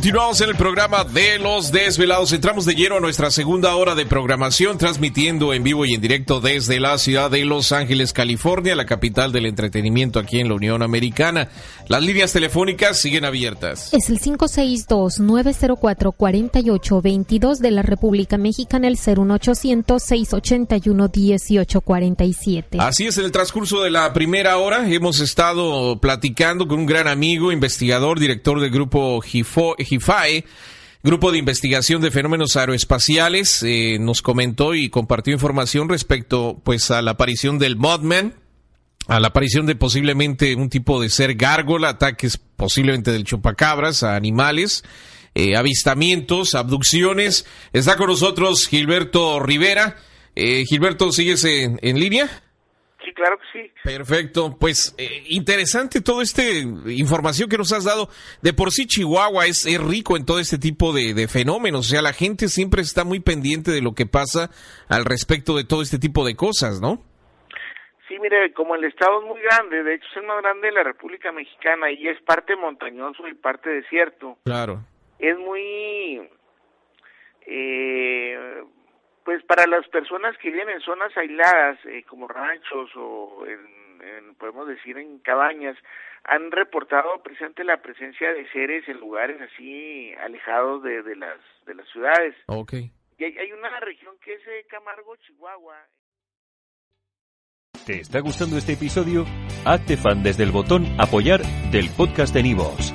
Continuamos en el programa de Los Desvelados. Entramos de lleno a nuestra segunda hora de programación, transmitiendo en vivo y en directo desde la ciudad de Los Ángeles, California, la capital del entretenimiento aquí en la Unión Americana. Las líneas telefónicas siguen abiertas. Es el 562-904-4822 de la República Mexicana, el 01800-681-1847. Así es, en el transcurso de la primera hora hemos estado platicando con un gran amigo, investigador, director del grupo GIFO Grupo de Investigación de Fenómenos Aeroespaciales, eh, nos comentó y compartió información respecto pues a la aparición del Modman, a la aparición de posiblemente un tipo de ser gárgola, ataques posiblemente del chupacabras a animales, eh, avistamientos, abducciones. Está con nosotros Gilberto Rivera. Eh, Gilberto, ¿sigues en línea? Sí, claro que sí. Perfecto, pues eh, interesante toda esta información que nos has dado. De por sí Chihuahua es, es rico en todo este tipo de, de, fenómenos, o sea, la gente siempre está muy pendiente de lo que pasa al respecto de todo este tipo de cosas, ¿no? Sí, mire, como el estado es muy grande, de hecho es el más grande de la República Mexicana y es parte montañoso y parte desierto. Claro. Es muy... Eh, pues para las personas que viven en zonas aisladas, eh, como ranchos o en, en, podemos decir en cabañas, han reportado presente la presencia de seres en lugares así alejados de, de las de las ciudades. Okay. Y hay, hay una región que es eh, Camargo, Chihuahua. ¿Te está gustando este episodio? Hazte fan desde el botón apoyar del podcast de Nivos.